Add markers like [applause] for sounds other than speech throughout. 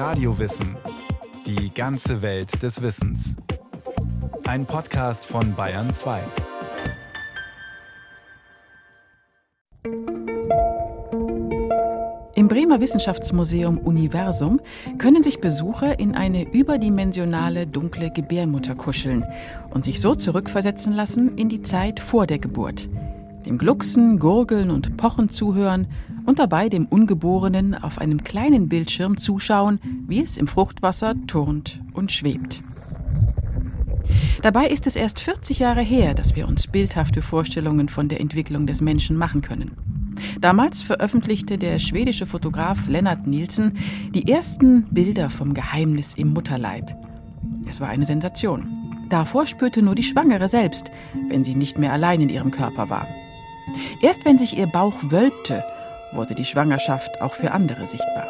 Radiowissen. Die ganze Welt des Wissens. Ein Podcast von Bayern 2. Im Bremer Wissenschaftsmuseum Universum können sich Besucher in eine überdimensionale dunkle Gebärmutter kuscheln und sich so zurückversetzen lassen in die Zeit vor der Geburt. Dem Glucksen, Gurgeln und Pochen zuhören und dabei dem Ungeborenen auf einem kleinen Bildschirm zuschauen, wie es im Fruchtwasser turnt und schwebt. Dabei ist es erst 40 Jahre her, dass wir uns bildhafte Vorstellungen von der Entwicklung des Menschen machen können. Damals veröffentlichte der schwedische Fotograf Lennart Nielsen die ersten Bilder vom Geheimnis im Mutterleib. Es war eine Sensation. Davor spürte nur die Schwangere selbst, wenn sie nicht mehr allein in ihrem Körper war. Erst wenn sich ihr Bauch wölbte wurde die Schwangerschaft auch für andere sichtbar.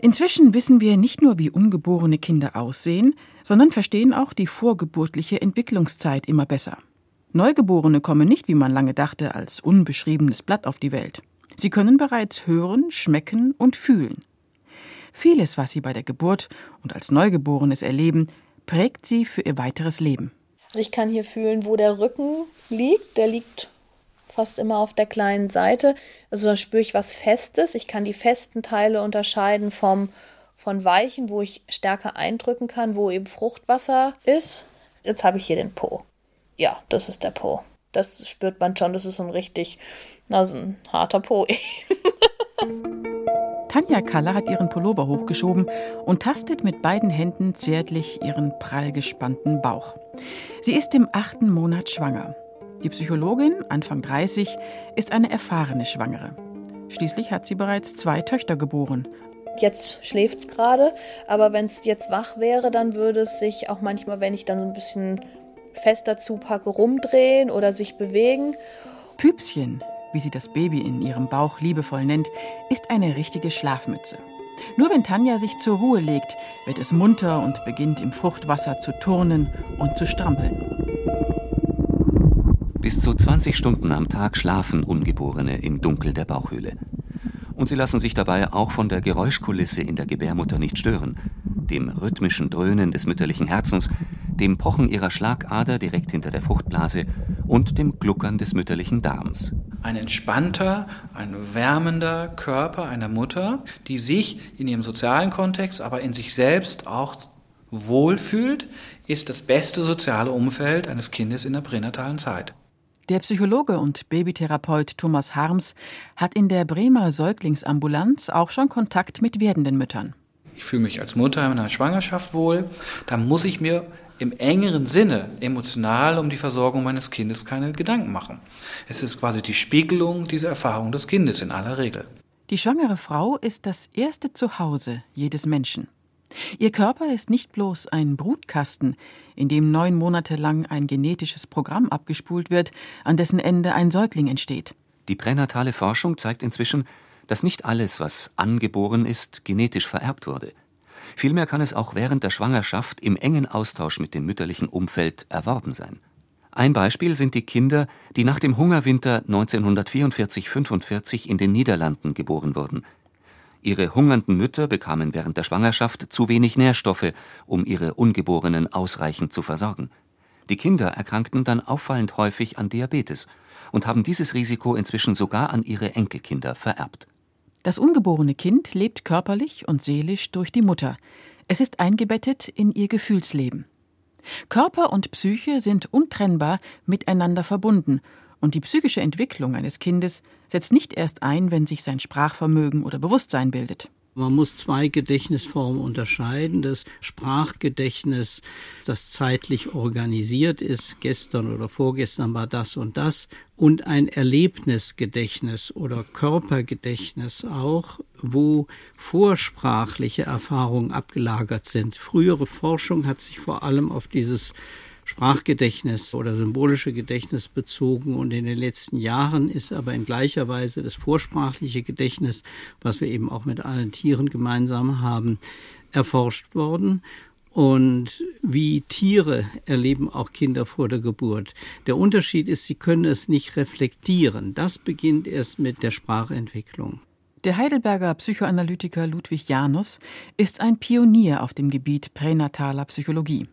Inzwischen wissen wir nicht nur, wie ungeborene Kinder aussehen, sondern verstehen auch die vorgeburtliche Entwicklungszeit immer besser. Neugeborene kommen nicht, wie man lange dachte, als unbeschriebenes Blatt auf die Welt. Sie können bereits hören, schmecken und fühlen. Vieles, was sie bei der Geburt und als Neugeborenes erleben, prägt sie für ihr weiteres Leben. Also ich kann hier fühlen, wo der Rücken liegt. Der liegt fast immer auf der kleinen Seite. Also da spüre ich was Festes. Ich kann die festen Teile unterscheiden vom, von weichen, wo ich stärker eindrücken kann, wo eben Fruchtwasser ist. Jetzt habe ich hier den Po. Ja, das ist der Po. Das spürt man schon, das ist so ein richtig, also ein harter Po. [laughs] Tanja Kaller hat ihren Pullover hochgeschoben und tastet mit beiden Händen zärtlich ihren prall gespannten Bauch. Sie ist im achten Monat schwanger. Die Psychologin, Anfang 30, ist eine erfahrene Schwangere. Schließlich hat sie bereits zwei Töchter geboren. Jetzt schläft es gerade, aber wenn es jetzt wach wäre, dann würde es sich auch manchmal, wenn ich dann so ein bisschen fester zupacke, rumdrehen oder sich bewegen. Püpschen, wie sie das Baby in ihrem Bauch liebevoll nennt, ist eine richtige Schlafmütze. Nur wenn Tanja sich zur Ruhe legt, wird es munter und beginnt im Fruchtwasser zu turnen und zu strampeln. Bis zu 20 Stunden am Tag schlafen Ungeborene im Dunkel der Bauchhöhle. Und sie lassen sich dabei auch von der Geräuschkulisse in der Gebärmutter nicht stören, dem rhythmischen Dröhnen des mütterlichen Herzens, dem Pochen ihrer Schlagader direkt hinter der Fruchtblase und dem Gluckern des mütterlichen Darms. Ein entspannter, ein wärmender Körper einer Mutter, die sich in ihrem sozialen Kontext, aber in sich selbst auch wohlfühlt, ist das beste soziale Umfeld eines Kindes in der pränatalen Zeit. Der Psychologe und Babytherapeut Thomas Harms hat in der Bremer Säuglingsambulanz auch schon Kontakt mit werdenden Müttern. Ich fühle mich als Mutter in einer Schwangerschaft wohl. Da muss ich mir im engeren Sinne emotional um die Versorgung meines Kindes keine Gedanken machen. Es ist quasi die Spiegelung dieser Erfahrung des Kindes in aller Regel. Die schwangere Frau ist das erste Zuhause jedes Menschen. Ihr Körper ist nicht bloß ein Brutkasten, in dem neun Monate lang ein genetisches Programm abgespult wird, an dessen Ende ein Säugling entsteht. Die pränatale Forschung zeigt inzwischen, dass nicht alles, was angeboren ist, genetisch vererbt wurde. Vielmehr kann es auch während der Schwangerschaft im engen Austausch mit dem mütterlichen Umfeld erworben sein. Ein Beispiel sind die Kinder, die nach dem Hungerwinter 1944-45 in den Niederlanden geboren wurden. Ihre hungernden Mütter bekamen während der Schwangerschaft zu wenig Nährstoffe, um ihre Ungeborenen ausreichend zu versorgen. Die Kinder erkrankten dann auffallend häufig an Diabetes und haben dieses Risiko inzwischen sogar an ihre Enkelkinder vererbt. Das ungeborene Kind lebt körperlich und seelisch durch die Mutter. Es ist eingebettet in ihr Gefühlsleben. Körper und Psyche sind untrennbar miteinander verbunden und die psychische Entwicklung eines Kindes setzt nicht erst ein, wenn sich sein Sprachvermögen oder Bewusstsein bildet. Man muss zwei Gedächtnisformen unterscheiden. Das Sprachgedächtnis, das zeitlich organisiert ist, gestern oder vorgestern war das und das, und ein Erlebnisgedächtnis oder Körpergedächtnis auch, wo vorsprachliche Erfahrungen abgelagert sind. Frühere Forschung hat sich vor allem auf dieses Sprachgedächtnis oder symbolische Gedächtnis bezogen und in den letzten Jahren ist aber in gleicher Weise das vorsprachliche Gedächtnis, was wir eben auch mit allen Tieren gemeinsam haben, erforscht worden. Und wie Tiere erleben auch Kinder vor der Geburt. Der Unterschied ist, sie können es nicht reflektieren. Das beginnt erst mit der Sprachentwicklung. Der Heidelberger Psychoanalytiker Ludwig Janus ist ein Pionier auf dem Gebiet pränataler Psychologie.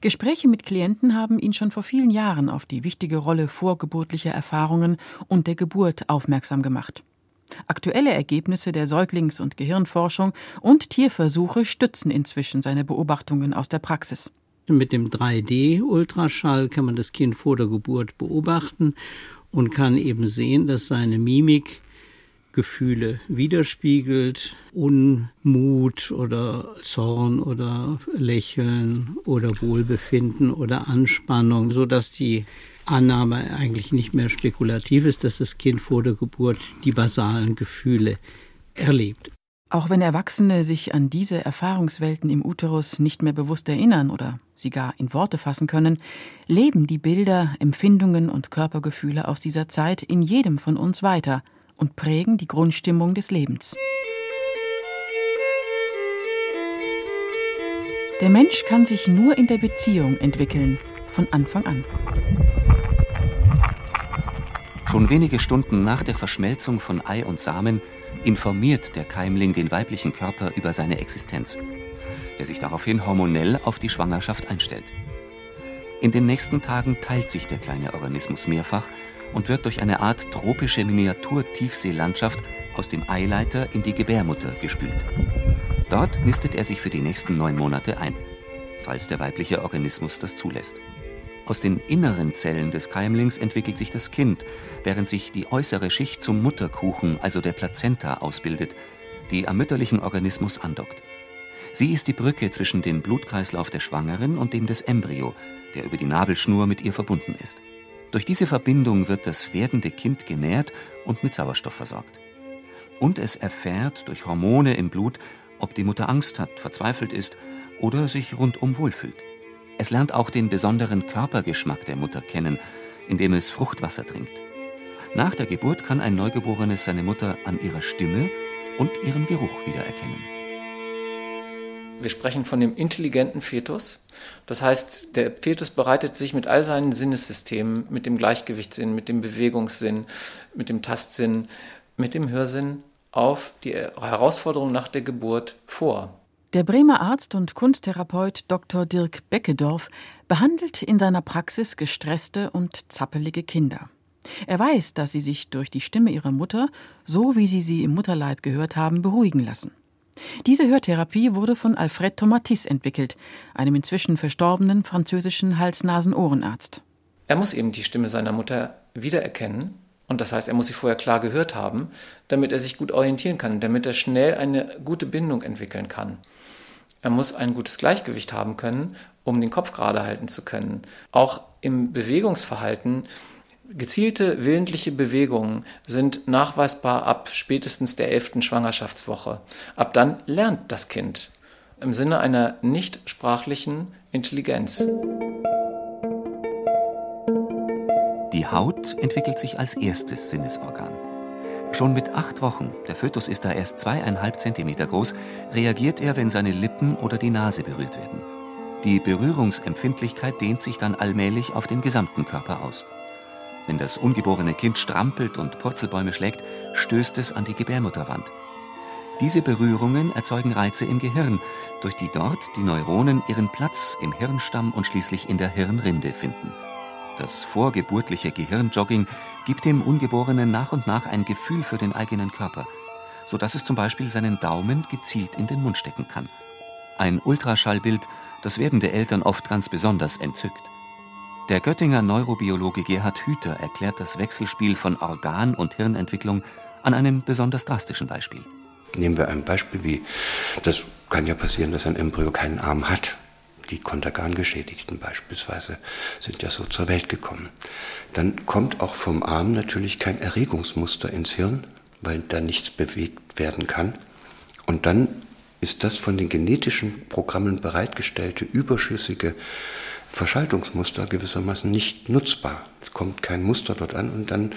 Gespräche mit Klienten haben ihn schon vor vielen Jahren auf die wichtige Rolle vorgeburtlicher Erfahrungen und der Geburt aufmerksam gemacht. Aktuelle Ergebnisse der Säuglings- und Gehirnforschung und Tierversuche stützen inzwischen seine Beobachtungen aus der Praxis. Mit dem 3D-Ultraschall kann man das Kind vor der Geburt beobachten und kann eben sehen, dass seine Mimik Gefühle widerspiegelt, Unmut oder Zorn oder Lächeln oder Wohlbefinden oder Anspannung, so dass die Annahme eigentlich nicht mehr spekulativ ist, dass das Kind vor der Geburt die basalen Gefühle erlebt. Auch wenn Erwachsene sich an diese Erfahrungswelten im Uterus nicht mehr bewusst erinnern oder sie gar in Worte fassen können, leben die Bilder, Empfindungen und Körpergefühle aus dieser Zeit in jedem von uns weiter und prägen die Grundstimmung des Lebens. Der Mensch kann sich nur in der Beziehung entwickeln, von Anfang an. Schon wenige Stunden nach der Verschmelzung von Ei und Samen informiert der Keimling den weiblichen Körper über seine Existenz, der sich daraufhin hormonell auf die Schwangerschaft einstellt. In den nächsten Tagen teilt sich der kleine Organismus mehrfach und wird durch eine Art tropische Miniatur-Tiefseelandschaft aus dem Eileiter in die Gebärmutter gespült. Dort nistet er sich für die nächsten neun Monate ein, falls der weibliche Organismus das zulässt. Aus den inneren Zellen des Keimlings entwickelt sich das Kind, während sich die äußere Schicht zum Mutterkuchen, also der Plazenta, ausbildet, die am mütterlichen Organismus andockt. Sie ist die Brücke zwischen dem Blutkreislauf der Schwangeren und dem des Embryo, der über die Nabelschnur mit ihr verbunden ist. Durch diese Verbindung wird das werdende Kind genährt und mit Sauerstoff versorgt. Und es erfährt durch Hormone im Blut, ob die Mutter Angst hat, verzweifelt ist oder sich rundum wohlfühlt. Es lernt auch den besonderen Körpergeschmack der Mutter kennen, indem es Fruchtwasser trinkt. Nach der Geburt kann ein Neugeborenes seine Mutter an ihrer Stimme und ihrem Geruch wiedererkennen. Wir sprechen von dem intelligenten Fetus. Das heißt, der Fetus bereitet sich mit all seinen Sinnessystemen, mit dem Gleichgewichtssinn, mit dem Bewegungssinn, mit dem Tastsinn, mit dem Hörsinn auf die Herausforderung nach der Geburt vor. Der Bremer Arzt und Kunsttherapeut Dr. Dirk Beckedorf behandelt in seiner Praxis gestresste und zappelige Kinder. Er weiß, dass sie sich durch die Stimme ihrer Mutter, so wie sie sie im Mutterleib gehört haben, beruhigen lassen. Diese Hörtherapie wurde von Alfred Tomatis entwickelt, einem inzwischen verstorbenen französischen Hals-Nasen-Ohrenarzt. Er muss eben die Stimme seiner Mutter wiedererkennen. Und das heißt, er muss sie vorher klar gehört haben, damit er sich gut orientieren kann, damit er schnell eine gute Bindung entwickeln kann. Er muss ein gutes Gleichgewicht haben können, um den Kopf gerade halten zu können. Auch im Bewegungsverhalten Gezielte willentliche Bewegungen sind nachweisbar ab spätestens der elften Schwangerschaftswoche. Ab dann lernt das Kind im Sinne einer nicht sprachlichen Intelligenz. Die Haut entwickelt sich als erstes Sinnesorgan. Schon mit acht Wochen, der Fötus ist da erst zweieinhalb Zentimeter groß, reagiert er, wenn seine Lippen oder die Nase berührt werden. Die Berührungsempfindlichkeit dehnt sich dann allmählich auf den gesamten Körper aus. Wenn das ungeborene Kind strampelt und Purzelbäume schlägt, stößt es an die Gebärmutterwand. Diese Berührungen erzeugen Reize im Gehirn, durch die dort die Neuronen ihren Platz im Hirnstamm und schließlich in der Hirnrinde finden. Das vorgeburtliche Gehirnjogging gibt dem Ungeborenen nach und nach ein Gefühl für den eigenen Körper, sodass es zum Beispiel seinen Daumen gezielt in den Mund stecken kann. Ein Ultraschallbild, das werdende Eltern oft ganz besonders entzückt. Der Göttinger Neurobiologe Gerhard Hüther erklärt das Wechselspiel von Organ- und Hirnentwicklung an einem besonders drastischen Beispiel. Nehmen wir ein Beispiel wie, das kann ja passieren, dass ein Embryo keinen Arm hat. Die Kontergan-Geschädigten beispielsweise sind ja so zur Welt gekommen. Dann kommt auch vom Arm natürlich kein Erregungsmuster ins Hirn, weil da nichts bewegt werden kann. Und dann ist das von den genetischen Programmen bereitgestellte überschüssige Verschaltungsmuster gewissermaßen nicht nutzbar. Es kommt kein Muster dort an und dann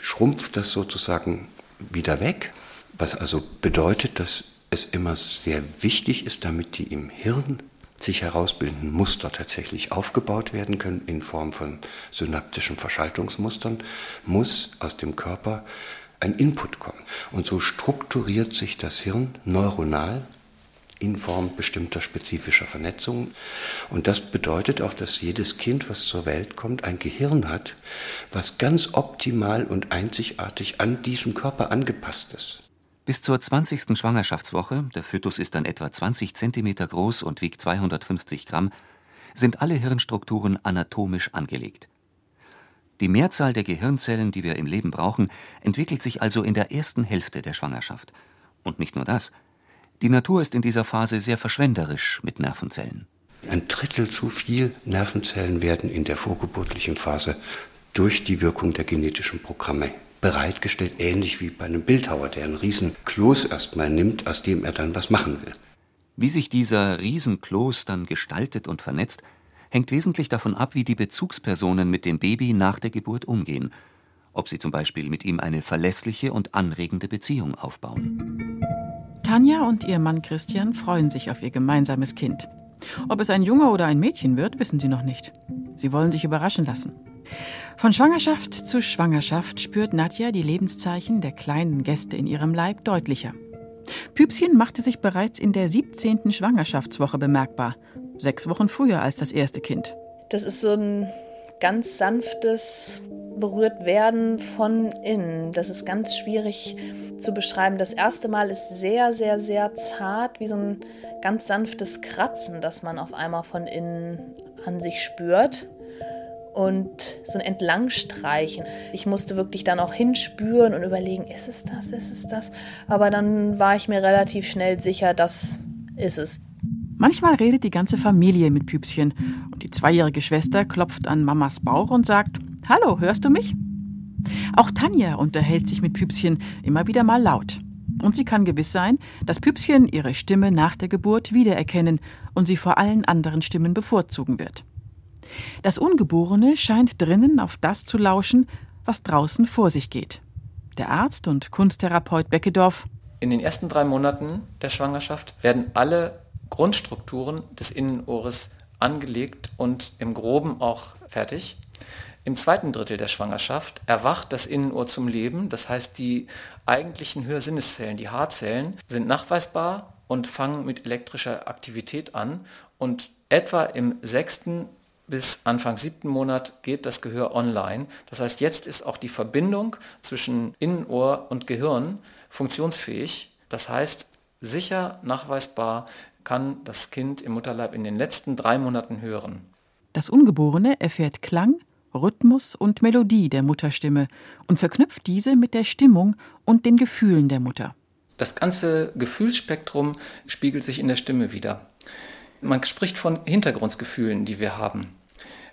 schrumpft das sozusagen wieder weg, was also bedeutet, dass es immer sehr wichtig ist, damit die im Hirn sich herausbildenden Muster tatsächlich aufgebaut werden können in Form von synaptischen Verschaltungsmustern, muss aus dem Körper ein Input kommt. Und so strukturiert sich das Hirn neuronal in Form bestimmter spezifischer Vernetzungen. Und das bedeutet auch, dass jedes Kind, was zur Welt kommt, ein Gehirn hat, was ganz optimal und einzigartig an diesen Körper angepasst ist. Bis zur 20. Schwangerschaftswoche, der Fötus ist dann etwa 20 cm groß und wiegt 250 Gramm, sind alle Hirnstrukturen anatomisch angelegt. Die Mehrzahl der Gehirnzellen, die wir im Leben brauchen, entwickelt sich also in der ersten Hälfte der Schwangerschaft. Und nicht nur das. Die Natur ist in dieser Phase sehr verschwenderisch mit Nervenzellen. Ein Drittel zu viel Nervenzellen werden in der vorgeburtlichen Phase durch die Wirkung der genetischen Programme bereitgestellt, ähnlich wie bei einem Bildhauer, der einen riesen Kloß erstmal nimmt, aus dem er dann was machen will. Wie sich dieser Riesenkloß dann gestaltet und vernetzt, hängt wesentlich davon ab, wie die Bezugspersonen mit dem Baby nach der Geburt umgehen, ob sie zum Beispiel mit ihm eine verlässliche und anregende Beziehung aufbauen. Tanja und ihr Mann Christian freuen sich auf ihr gemeinsames Kind. Ob es ein Junge oder ein Mädchen wird, wissen sie noch nicht. Sie wollen sich überraschen lassen. Von Schwangerschaft zu Schwangerschaft spürt Nadja die Lebenszeichen der kleinen Gäste in ihrem Leib deutlicher. Püpschen machte sich bereits in der 17. Schwangerschaftswoche bemerkbar sechs Wochen früher als das erste Kind. Das ist so ein ganz sanftes berührt werden von innen. Das ist ganz schwierig zu beschreiben. Das erste Mal ist sehr, sehr, sehr zart, wie so ein ganz sanftes Kratzen, das man auf einmal von innen an sich spürt. Und so ein Entlangstreichen. Ich musste wirklich dann auch hinspüren und überlegen, ist es das, ist es das? Aber dann war ich mir relativ schnell sicher, das ist es. Manchmal redet die ganze Familie mit Püpschen und die zweijährige Schwester klopft an Mamas Bauch und sagt: Hallo, hörst du mich? Auch Tanja unterhält sich mit Püpschen immer wieder mal laut. Und sie kann gewiss sein, dass Püpschen ihre Stimme nach der Geburt wiedererkennen und sie vor allen anderen Stimmen bevorzugen wird. Das Ungeborene scheint drinnen auf das zu lauschen, was draußen vor sich geht. Der Arzt und Kunsttherapeut Beckedorf. In den ersten drei Monaten der Schwangerschaft werden alle Grundstrukturen des Innenohres angelegt und im groben auch fertig. Im zweiten Drittel der Schwangerschaft erwacht das Innenohr zum Leben, das heißt die eigentlichen Hörsinneszellen, die Haarzellen, sind nachweisbar und fangen mit elektrischer Aktivität an und etwa im sechsten bis Anfang siebten Monat geht das Gehör online. Das heißt, jetzt ist auch die Verbindung zwischen Innenohr und Gehirn funktionsfähig. Das heißt, sicher nachweisbar kann das Kind im Mutterleib in den letzten drei Monaten hören. Das Ungeborene erfährt Klang, Rhythmus und Melodie der Mutterstimme und verknüpft diese mit der Stimmung und den Gefühlen der Mutter. Das ganze Gefühlsspektrum spiegelt sich in der Stimme wieder. Man spricht von Hintergrundgefühlen, die wir haben.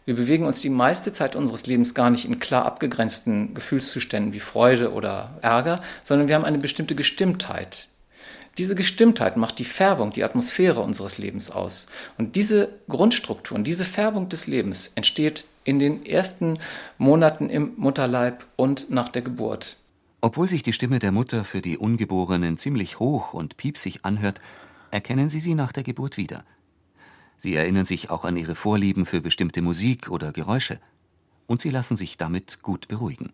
Wir bewegen uns die meiste Zeit unseres Lebens gar nicht in klar abgegrenzten Gefühlszuständen wie Freude oder Ärger, sondern wir haben eine bestimmte Gestimmtheit, diese Gestimmtheit macht die Färbung, die Atmosphäre unseres Lebens aus. Und diese Grundstrukturen, diese Färbung des Lebens entsteht in den ersten Monaten im Mutterleib und nach der Geburt. Obwohl sich die Stimme der Mutter für die Ungeborenen ziemlich hoch und piepsig anhört, erkennen sie sie nach der Geburt wieder. Sie erinnern sich auch an ihre Vorlieben für bestimmte Musik oder Geräusche. Und sie lassen sich damit gut beruhigen.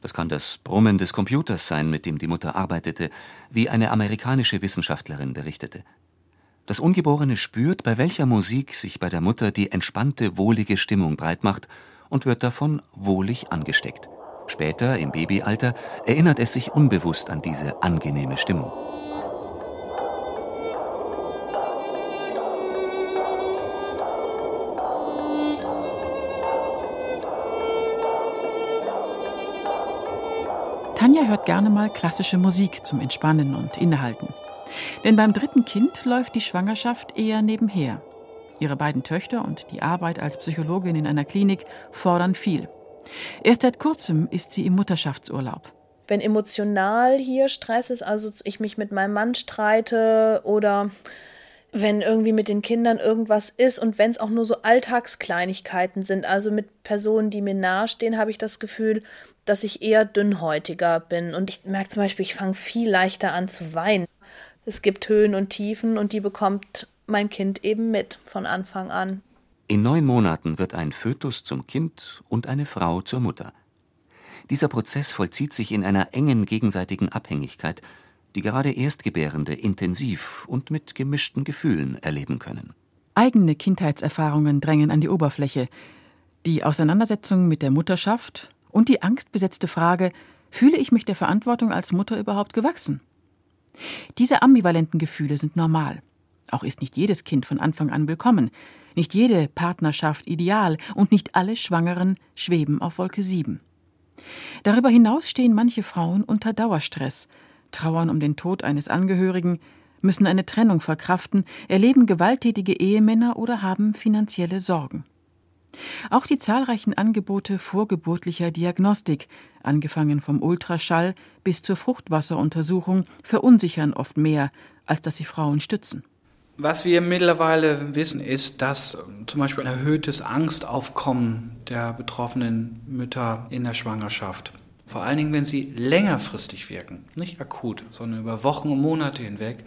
Das kann das Brummen des Computers sein, mit dem die Mutter arbeitete, wie eine amerikanische Wissenschaftlerin berichtete. Das Ungeborene spürt, bei welcher Musik sich bei der Mutter die entspannte, wohlige Stimmung breitmacht und wird davon wohlig angesteckt. Später, im Babyalter, erinnert es sich unbewusst an diese angenehme Stimmung. Tanja hört gerne mal klassische Musik zum Entspannen und Innehalten. Denn beim dritten Kind läuft die Schwangerschaft eher nebenher. Ihre beiden Töchter und die Arbeit als Psychologin in einer Klinik fordern viel. Erst seit kurzem ist sie im Mutterschaftsurlaub. Wenn emotional hier Stress ist, also ich mich mit meinem Mann streite oder wenn irgendwie mit den Kindern irgendwas ist und wenn es auch nur so Alltagskleinigkeiten sind, also mit Personen, die mir nahestehen, habe ich das Gefühl, dass ich eher dünnhäutiger bin. Und ich merke zum Beispiel, ich fange viel leichter an zu weinen. Es gibt Höhen und Tiefen und die bekommt mein Kind eben mit von Anfang an. In neun Monaten wird ein Fötus zum Kind und eine Frau zur Mutter. Dieser Prozess vollzieht sich in einer engen gegenseitigen Abhängigkeit, die gerade Erstgebärende intensiv und mit gemischten Gefühlen erleben können. Eigene Kindheitserfahrungen drängen an die Oberfläche. Die Auseinandersetzung mit der Mutterschaft und die angstbesetzte Frage, fühle ich mich der Verantwortung als Mutter überhaupt gewachsen? Diese ambivalenten Gefühle sind normal. Auch ist nicht jedes Kind von Anfang an willkommen, nicht jede Partnerschaft ideal und nicht alle Schwangeren schweben auf Wolke 7. Darüber hinaus stehen manche Frauen unter Dauerstress, trauern um den Tod eines Angehörigen, müssen eine Trennung verkraften, erleben gewalttätige Ehemänner oder haben finanzielle Sorgen. Auch die zahlreichen Angebote vorgeburtlicher Diagnostik, angefangen vom Ultraschall bis zur Fruchtwasseruntersuchung, verunsichern oft mehr, als dass sie Frauen stützen. Was wir mittlerweile wissen, ist, dass zum Beispiel ein erhöhtes Angstaufkommen der betroffenen Mütter in der Schwangerschaft, vor allen Dingen wenn sie längerfristig wirken, nicht akut, sondern über Wochen und Monate hinweg,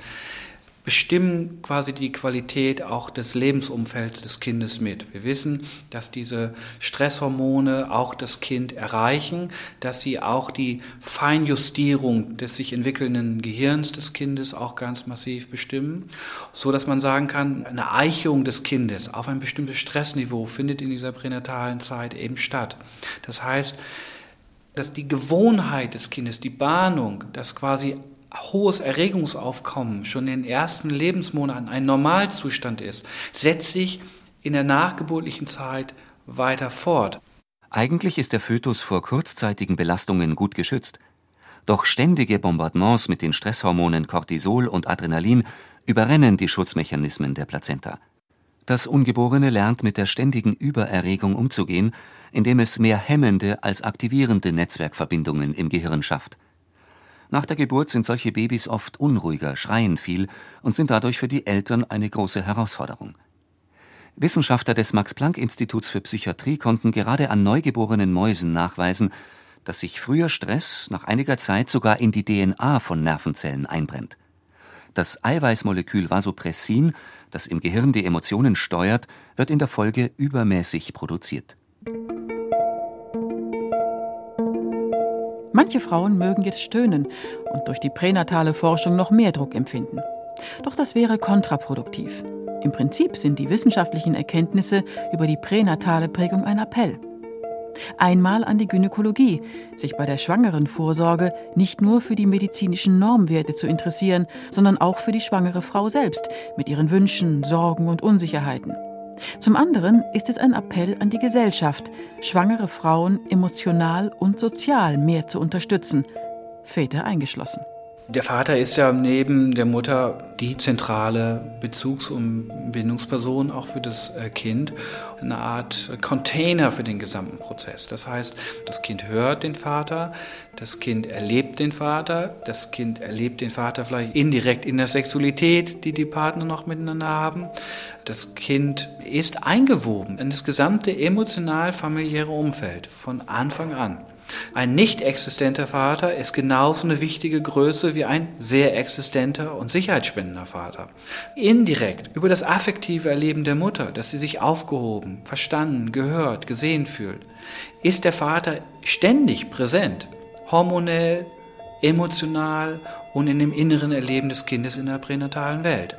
bestimmen quasi die Qualität auch des Lebensumfelds des Kindes mit. Wir wissen, dass diese Stresshormone auch das Kind erreichen, dass sie auch die Feinjustierung des sich entwickelnden Gehirns des Kindes auch ganz massiv bestimmen, so dass man sagen kann, eine Eichung des Kindes auf ein bestimmtes Stressniveau findet in dieser pränatalen Zeit eben statt. Das heißt, dass die Gewohnheit des Kindes, die Bahnung, dass quasi hohes Erregungsaufkommen schon in den ersten Lebensmonaten ein Normalzustand ist, setzt sich in der nachgeburtlichen Zeit weiter fort. Eigentlich ist der Fötus vor kurzzeitigen Belastungen gut geschützt. Doch ständige Bombardements mit den Stresshormonen Cortisol und Adrenalin überrennen die Schutzmechanismen der Plazenta. Das Ungeborene lernt mit der ständigen Übererregung umzugehen, indem es mehr hemmende als aktivierende Netzwerkverbindungen im Gehirn schafft. Nach der Geburt sind solche Babys oft unruhiger, schreien viel und sind dadurch für die Eltern eine große Herausforderung. Wissenschaftler des Max-Planck-Instituts für Psychiatrie konnten gerade an neugeborenen Mäusen nachweisen, dass sich früher Stress nach einiger Zeit sogar in die DNA von Nervenzellen einbrennt. Das Eiweißmolekül Vasopressin, das im Gehirn die Emotionen steuert, wird in der Folge übermäßig produziert. Manche Frauen mögen jetzt stöhnen und durch die pränatale Forschung noch mehr Druck empfinden. Doch das wäre kontraproduktiv. Im Prinzip sind die wissenschaftlichen Erkenntnisse über die pränatale Prägung ein Appell. Einmal an die Gynäkologie, sich bei der schwangeren Vorsorge nicht nur für die medizinischen Normwerte zu interessieren, sondern auch für die schwangere Frau selbst mit ihren Wünschen, Sorgen und Unsicherheiten. Zum anderen ist es ein Appell an die Gesellschaft, schwangere Frauen emotional und sozial mehr zu unterstützen, Väter eingeschlossen. Der Vater ist ja neben der Mutter die zentrale Bezugs- und Bindungsperson auch für das äh, Kind, eine Art Container für den gesamten Prozess. Das heißt, das Kind hört den Vater, das Kind erlebt den Vater, das Kind erlebt den Vater vielleicht indirekt in der Sexualität, die die Partner noch miteinander haben. Das Kind ist eingewoben in das gesamte emotional-familiäre Umfeld von Anfang an. Ein nicht existenter Vater ist genauso eine wichtige Größe wie ein sehr existenter und sicherheitsspendender Vater. Indirekt über das affektive Erleben der Mutter, dass sie sich aufgehoben, verstanden, gehört, gesehen fühlt, ist der Vater ständig präsent, hormonell, emotional und in dem inneren Erleben des Kindes in der pränatalen Welt.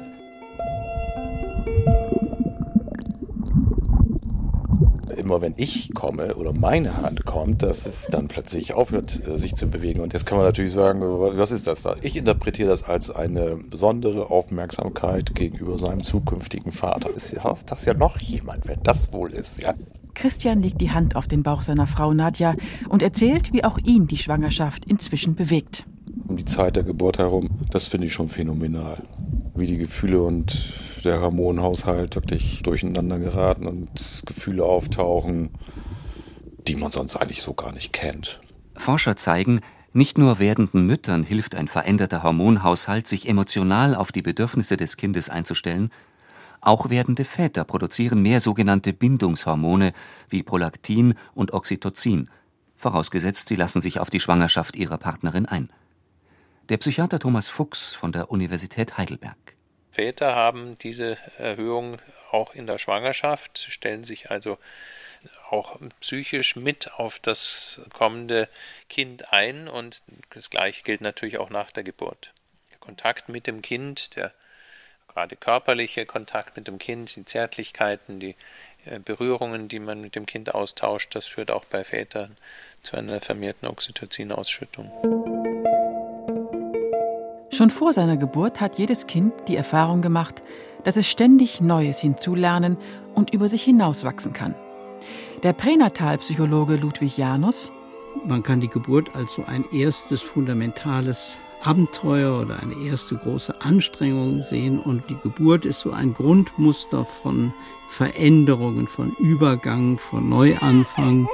Immer wenn ich komme oder meine Hand kommt, dass es dann plötzlich aufhört, äh, sich zu bewegen. Und jetzt kann man natürlich sagen, was ist das da? Ich interpretiere das als eine besondere Aufmerksamkeit gegenüber seinem zukünftigen Vater. Ist das ja noch jemand, wer das wohl ist, ja? Christian legt die Hand auf den Bauch seiner Frau Nadja und erzählt, wie auch ihn die Schwangerschaft inzwischen bewegt. Um die Zeit der Geburt herum, das finde ich schon phänomenal. Wie die Gefühle und der Hormonhaushalt wirklich durcheinander geraten und Gefühle auftauchen, die man sonst eigentlich so gar nicht kennt. Forscher zeigen, nicht nur werdenden Müttern hilft ein veränderter Hormonhaushalt, sich emotional auf die Bedürfnisse des Kindes einzustellen, auch werdende Väter produzieren mehr sogenannte Bindungshormone wie Prolaktin und Oxytocin, vorausgesetzt, sie lassen sich auf die Schwangerschaft ihrer Partnerin ein. Der Psychiater Thomas Fuchs von der Universität Heidelberg. Väter haben diese Erhöhung auch in der Schwangerschaft, stellen sich also auch psychisch mit auf das kommende Kind ein und das Gleiche gilt natürlich auch nach der Geburt. Der Kontakt mit dem Kind, der gerade körperliche Kontakt mit dem Kind, die Zärtlichkeiten, die äh, Berührungen, die man mit dem Kind austauscht, das führt auch bei Vätern zu einer vermehrten Oxytocin-Ausschüttung. Schon vor seiner Geburt hat jedes Kind die Erfahrung gemacht, dass es ständig Neues hinzulernen und über sich hinauswachsen kann. Der Pränatalpsychologe Ludwig Janus. Man kann die Geburt als so ein erstes fundamentales Abenteuer oder eine erste große Anstrengung sehen und die Geburt ist so ein Grundmuster von Veränderungen, von Übergang, von Neuanfang.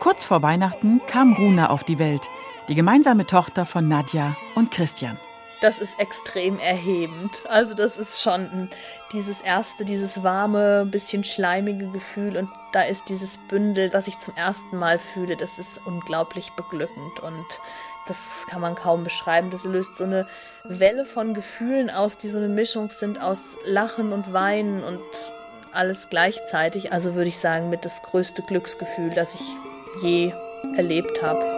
Kurz vor Weihnachten kam Runa auf die Welt, die gemeinsame Tochter von Nadja und Christian. Das ist extrem erhebend. Also das ist schon dieses erste, dieses warme, bisschen schleimige Gefühl und da ist dieses Bündel, das ich zum ersten Mal fühle, das ist unglaublich beglückend und das kann man kaum beschreiben. Das löst so eine Welle von Gefühlen aus, die so eine Mischung sind aus Lachen und Weinen und alles gleichzeitig. Also würde ich sagen, mit das größte Glücksgefühl, das ich je erlebt habe.